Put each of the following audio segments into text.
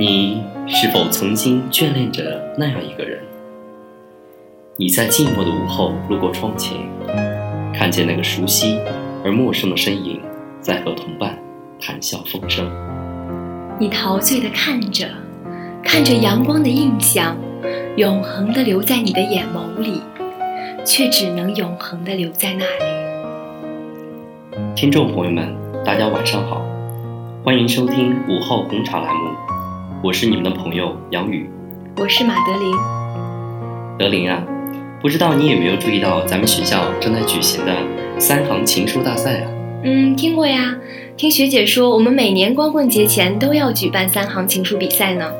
你是否曾经眷恋着那样一个人？你在寂寞的午后路过窗前，看见那个熟悉而陌生的身影在和同伴谈笑风生。你陶醉地看着，看着阳光的印象，永恒地留在你的眼眸里，却只能永恒地留在那里。听众朋友们，大家晚上好，欢迎收听午后红茶栏目，我是你们的朋友杨宇。我是马德琳。德林啊，不知道你有没有注意到咱们学校正在举行的三行情书大赛啊？嗯，听过呀。听学姐说，我们每年光棍节前都要举办三行情书比赛呢。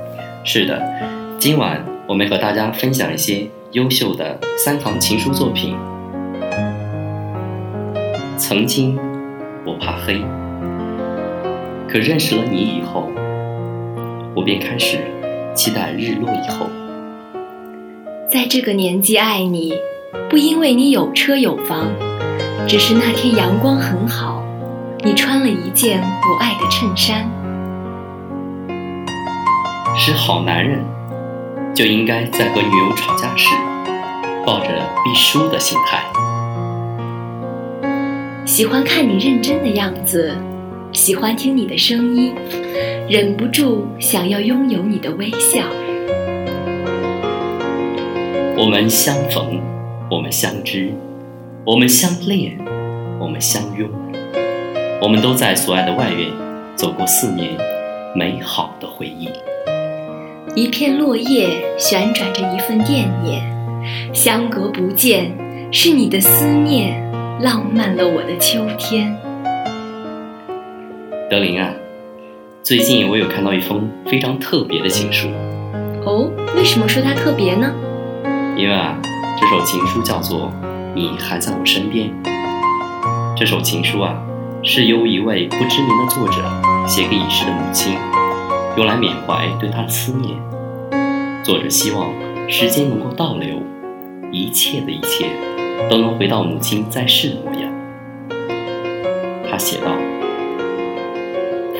是的，今晚我们和大家分享一些优秀的三行情书作品。曾经，我怕黑，可认识了你以后，我便开始期待日落以后。在这个年纪爱你，不因为你有车有房，只是那天阳光很好，你穿了一件我爱的衬衫。是好男人，就应该在和女友吵架时，抱着必输的心态。喜欢看你认真的样子，喜欢听你的声音，忍不住想要拥有你的微笑。我们相逢，我们相知，我们相恋，我们相拥，我们都在所爱的外院走过四年美好的回忆。一片落叶旋转着一份惦念，相隔不见，是你的思念浪漫了我的秋天。德林啊，最近我有看到一封非常特别的情书。哦，为什么说它特别呢？因为啊，这首情书叫做《你还在我身边》。这首情书啊，是由一位不知名的作者写给已逝的母亲。用来缅怀对她的思念。作者希望时间能够倒流，一切的一切都能回到母亲在世的模样。他写道：“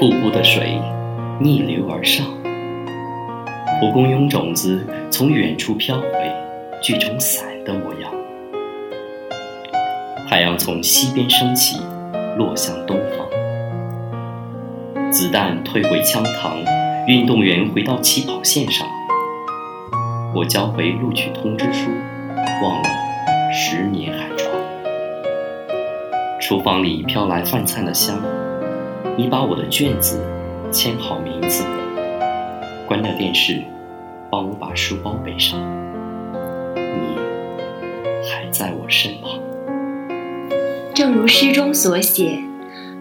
瀑布的水逆流而上，蒲公英种子从远处飘回，聚成伞的模样。太阳从西边升起，落向东方。子弹退回枪膛。”运动员回到起跑线上，我交回录取通知书，忘了十年寒窗。厨房里飘来饭菜的香，你把我的卷子签好名字，关掉电视，帮我把书包背上。你还在我身旁。正如诗中所写，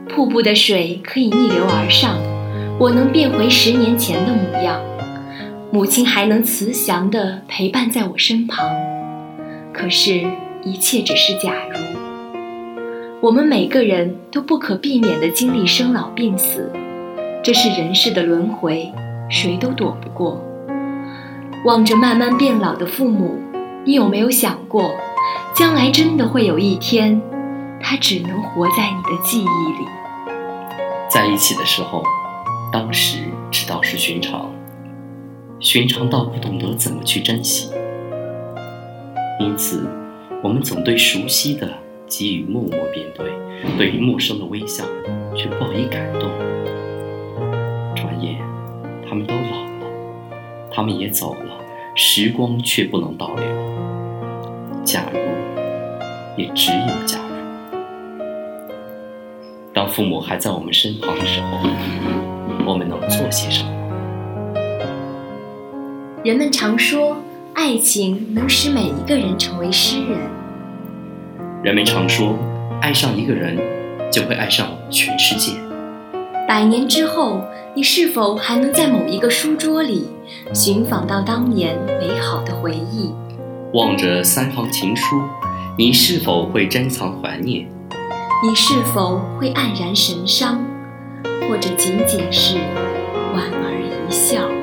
瀑布的水可以逆流而上。我能变回十年前的模样，母亲还能慈祥地陪伴在我身旁。可是，一切只是假如。我们每个人都不可避免地经历生老病死，这是人世的轮回，谁都躲不过。望着慢慢变老的父母，你有没有想过，将来真的会有一天，他只能活在你的记忆里？在一起的时候。当时知道是寻常，寻常到不懂得怎么去珍惜，因此我们总对熟悉的给予默默面对，对于陌生的微笑却报以感动。转眼他们都老了，他们也走了，时光却不能倒流。假如，也只有假如，当父母还在我们身旁的时候。我们能做些什么？人们常说，爱情能使每一个人成为诗人。人们常说，爱上一个人，就会爱上全世界。百年之后，你是否还能在某一个书桌里寻访到当年美好的回忆？望着三行情书，你是否会珍藏怀念？你是否会黯然神伤？或者仅仅是莞尔一笑。